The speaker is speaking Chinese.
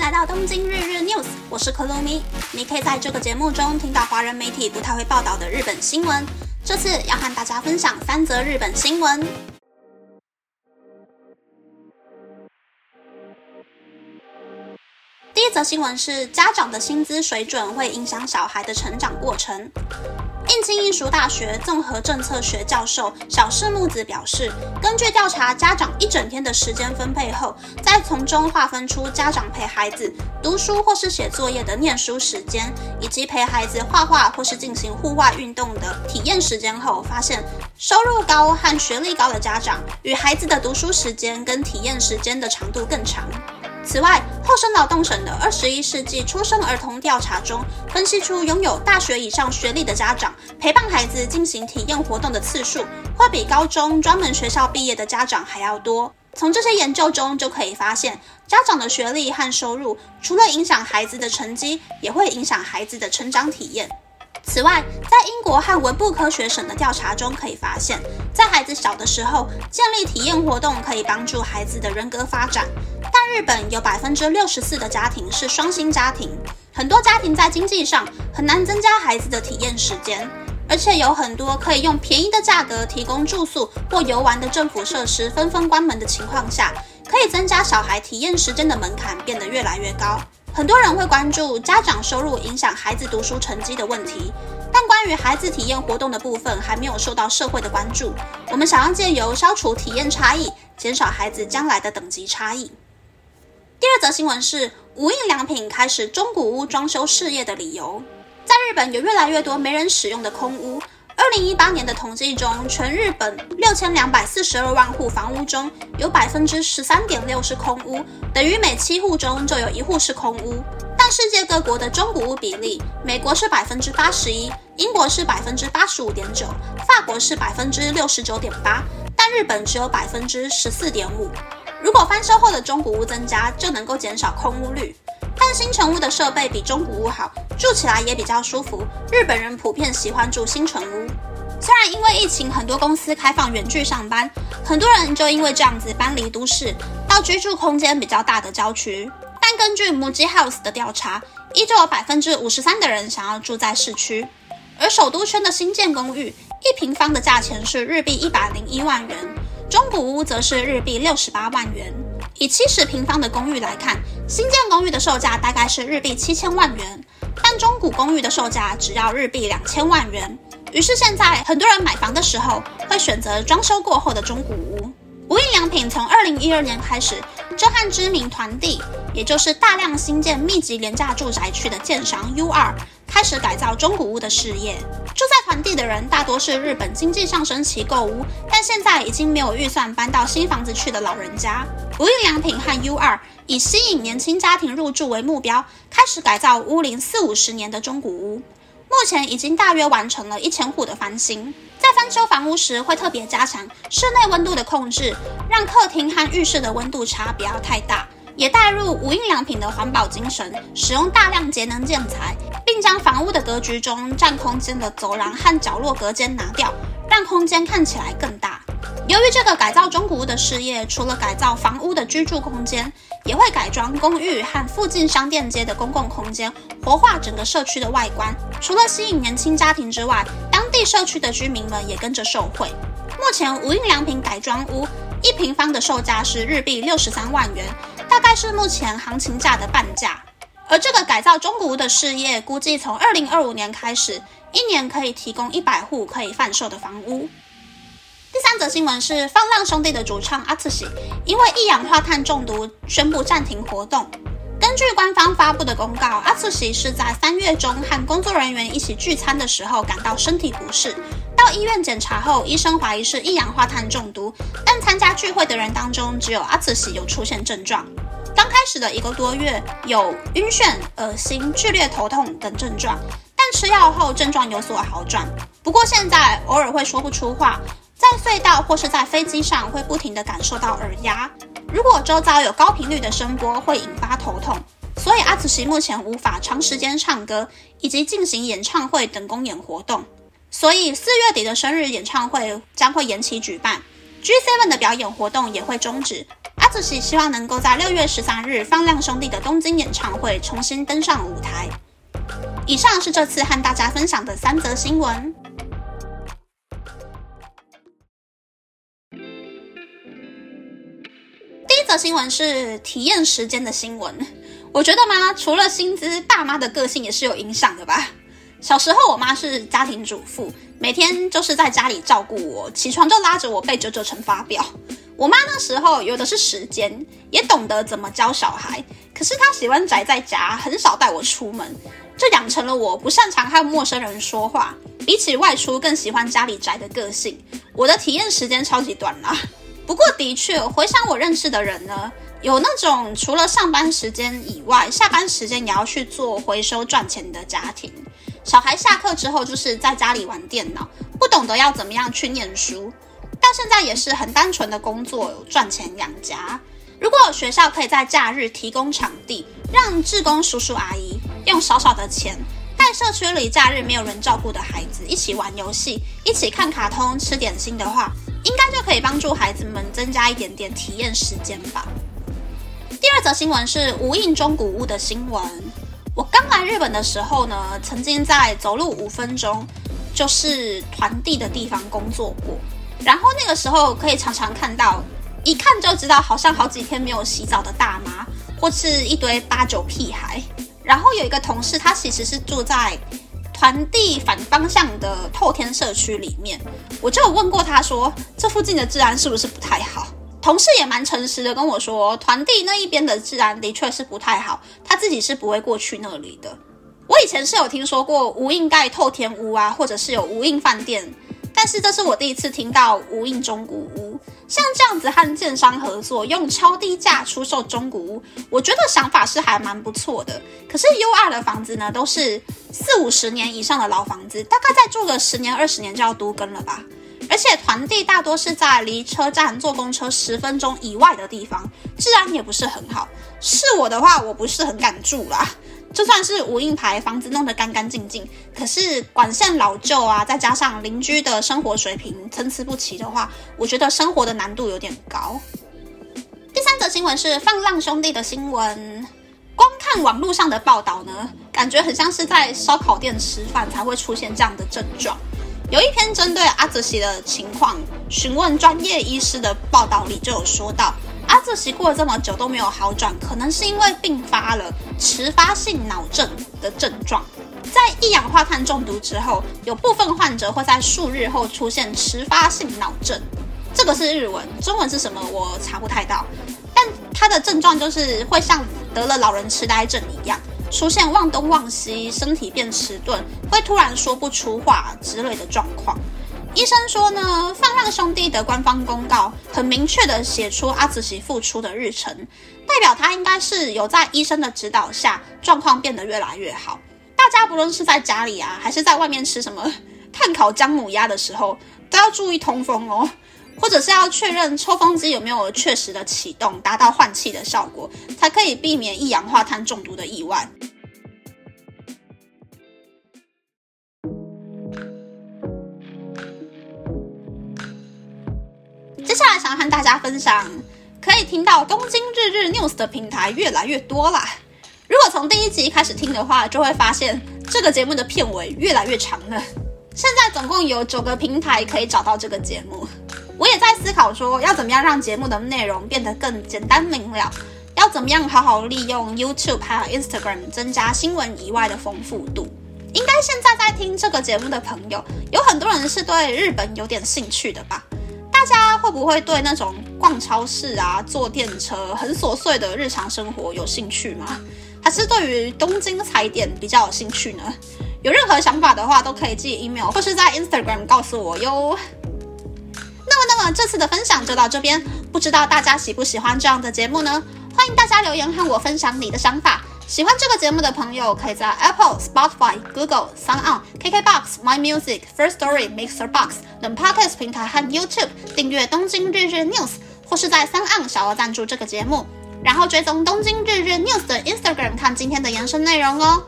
迎来到东京日日 news，我是可露咪。你可以在这个节目中听到华人媒体不太会报道的日本新闻。这次要和大家分享三则日本新闻。第一则新闻是家长的薪资水准会影响小孩的成长过程。应庆艺术大学综合政策学教授小室木子表示，根据调查，家长一整天的时间分配后，再从中划分出家长陪孩子读书或是写作业的念书时间，以及陪孩子画画或是进行户外运动的体验时间后，发现收入高和学历高的家长与孩子的读书时间跟体验时间的长度更长。此外，厚生劳动省的二十一世纪出生儿童调查中，分析出拥有大学以上学历的家长陪伴孩子进行体验活动的次数，会比高中专门学校毕业的家长还要多。从这些研究中就可以发现，家长的学历和收入除了影响孩子的成绩，也会影响孩子的成长体验。此外，在英国和文部科学省的调查中可以发现，在孩子小的时候建立体验活动可以帮助孩子的人格发展。但日本有百分之六十四的家庭是双薪家庭，很多家庭在经济上很难增加孩子的体验时间，而且有很多可以用便宜的价格提供住宿或游玩的政府设施纷纷关门的情况下，可以增加小孩体验时间的门槛变得越来越高。很多人会关注家长收入影响孩子读书成绩的问题，但关于孩子体验活动的部分还没有受到社会的关注。我们想要借由消除体验差异，减少孩子将来的等级差异。第二则新闻是无印良品开始中古屋装修事业的理由。在日本有越来越多没人使用的空屋。二零一八年的统计中，全日本六千两百四十二万户房屋中有百分之十三点六是空屋，等于每七户中就有一户是空屋。但世界各国的中古屋比例，美国是百分之八十一，英国是百分之八十五点九，法国是百分之六十九点八，但日本只有百分之十四点五。如果翻修后的中古屋增加，就能够减少空屋率。但新城屋的设备比中古屋好，住起来也比较舒服。日本人普遍喜欢住新城屋。虽然因为疫情，很多公司开放远距上班，很多人就因为这样子搬离都市，到居住空间比较大的郊区。但根据 Muji House 的调查，依旧有百分之五十三的人想要住在市区。而首都圈的新建公寓，一平方的价钱是日币一百零一万元，中古屋则是日币六十八万元。以七十平方的公寓来看，新建公寓的售价大概是日币七千万元，但中古公寓的售价只要日币两千万元。于是现在很多人买房的时候会选择装修过后的中古屋。无印良品从二零一二年开始，就和知名团地，也就是大量新建密集廉价住宅区的建商 U 二，开始改造中古屋的事业。住在团地的人大多是日本经济上升期购屋，但现在已经没有预算搬到新房子去的老人家。无印良品和 U 二以吸引年轻家庭入住为目标，开始改造屋龄四五十年的中古屋。目前已经大约完成了一千户的翻新。在翻修房屋时，会特别加强室内温度的控制，让客厅和浴室的温度差不要太大。也带入无印良品的环保精神，使用大量节能建材，并将房屋的格局中占空间的走廊和角落隔间拿掉，让空间看起来更大。由于这个改造中古屋的事业，除了改造房屋的居住空间，也会改装公寓和附近商店街的公共空间，活化整个社区的外观。除了吸引年轻家庭之外，当地社区的居民们也跟着受惠。目前无印良品改装屋一平方的售价是日币六十三万元，大概是目前行情价的半价。而这个改造中古屋的事业，估计从二零二五年开始，一年可以提供一百户可以贩售的房屋。第三则新闻是放浪兄弟的主唱阿次喜因为一氧化碳中毒宣布暂停活动。根据官方发布的公告，阿次喜是在三月中和工作人员一起聚餐的时候感到身体不适，到医院检查后，医生怀疑是一氧化碳中毒。但参加聚会的人当中，只有阿次喜有出现症状。刚开始的一个多月有晕眩、恶心、剧烈头痛等症状，但吃药后症状有所好转。不过现在偶尔会说不出话。在隧道或是在飞机上，会不停地感受到耳压。如果周遭有高频率的声波，会引发头痛。所以阿紫西目前无法长时间唱歌以及进行演唱会等公演活动。所以四月底的生日演唱会将会延期举办，G7 的表演活动也会终止。阿子喜希望能够在六月十三日放亮兄弟的东京演唱会重新登上舞台。以上是这次和大家分享的三则新闻。的新闻是体验时间的新闻。我觉得嘛，除了薪资，爸妈的个性也是有影响的吧。小时候，我妈是家庭主妇，每天就是在家里照顾我，起床就拉着我背九九乘法表。我妈那时候有的是时间，也懂得怎么教小孩，可是她喜欢宅在家，很少带我出门，这养成了我不擅长和陌生人说话，比起外出更喜欢家里宅的个性。我的体验时间超级短啊。不过的确，回想我认识的人呢。有那种除了上班时间以外，下班时间也要去做回收赚钱的家庭。小孩下课之后就是在家里玩电脑，不懂得要怎么样去念书。到现在也是很单纯的工作赚钱养家。如果学校可以在假日提供场地，让志工叔叔阿姨用少少的钱，带社区里假日没有人照顾的孩子一起玩游戏，一起看卡通、吃点心的话，应该就可以帮助孩子们增加一点点体验时间吧。第二则新闻是无印中古屋的新闻。我刚来日本的时候呢，曾经在走路五分钟就是团地的地方工作过。然后那个时候可以常常看到，一看就知道好像好几天没有洗澡的大妈，或是一堆八九屁孩。然后有一个同事，他其实是住在团地反方向的透天社区里面。我就有问过他说，这附近的治安是不是不太好？同事也蛮诚实的跟我说，团地那一边的治安的确是不太好，他自己是不会过去那里的。我以前是有听说过无印盖透天屋啊，或者是有无印饭店，但是这是我第一次听到无印中古屋。像这样子和建商合作，用超低价出售中古屋，我觉得想法是还蛮不错的。可是 U R 的房子呢，都是四五十年以上的老房子，大概再住个十年二十年就要都更了吧。而且团地大多是在离车站坐公车十分钟以外的地方，治安也不是很好。是我的话，我不是很敢住啦。就算是无印牌房子弄得干干净净，可是管线老旧啊，再加上邻居的生活水平参差不齐的话，我觉得生活的难度有点高。第三则新闻是放浪兄弟的新闻，光看网络上的报道呢，感觉很像是在烧烤店吃饭才会出现这样的症状。有一篇针对阿泽西的情况询问专业医师的报道里，就有说到，阿泽西过了这么久都没有好转，可能是因为并发了迟发性脑症的症状。在一氧化碳中毒之后，有部分患者会在数日后出现迟发性脑症，这个是日文，中文是什么我查不太到，但它的症状就是会像得了老人痴呆症一样。出现忘东忘西、身体变迟钝、会突然说不出话之类的状况。医生说呢，放浪兄弟的官方公告很明确的写出阿紫喜复出的日程，代表他应该是有在医生的指导下，状况变得越来越好。大家不论是在家里啊，还是在外面吃什么炭烤姜母鸭的时候，都要注意通风哦。或者是要确认抽风机有没有确实的启动，达到换气的效果，才可以避免一氧化碳中毒的意外。接下来想和大家分享，可以听到东京日日 news 的平台越来越多啦。如果从第一集开始听的话，就会发现这个节目的片尾越来越长了。现在总共有九个平台可以找到这个节目。我也在思考说，要怎么样让节目的内容变得更简单明了，要怎么样好好利用 YouTube 还有 Instagram 增加新闻以外的丰富度。应该现在在听这个节目的朋友，有很多人是对日本有点兴趣的吧？大家会不会对那种逛超市啊、坐电车很琐碎的日常生活有兴趣吗？还是对于东京踩点比较有兴趣呢？有任何想法的话，都可以寄 email 或是在 Instagram 告诉我哟。那么这次的分享就到这边，不知道大家喜不喜欢这样的节目呢？欢迎大家留言和我分享你的想法。喜欢这个节目的朋友，可以在 Apple、Spotify、Google、Sound、KKBox、My Music、First Story、Mixer Box 等 Podcast 平台和 YouTube 订阅东京日日 News，或是在 Sound On 小额赞助这个节目，然后追踪东京日日 News 的 Instagram 看今天的延伸内容哦。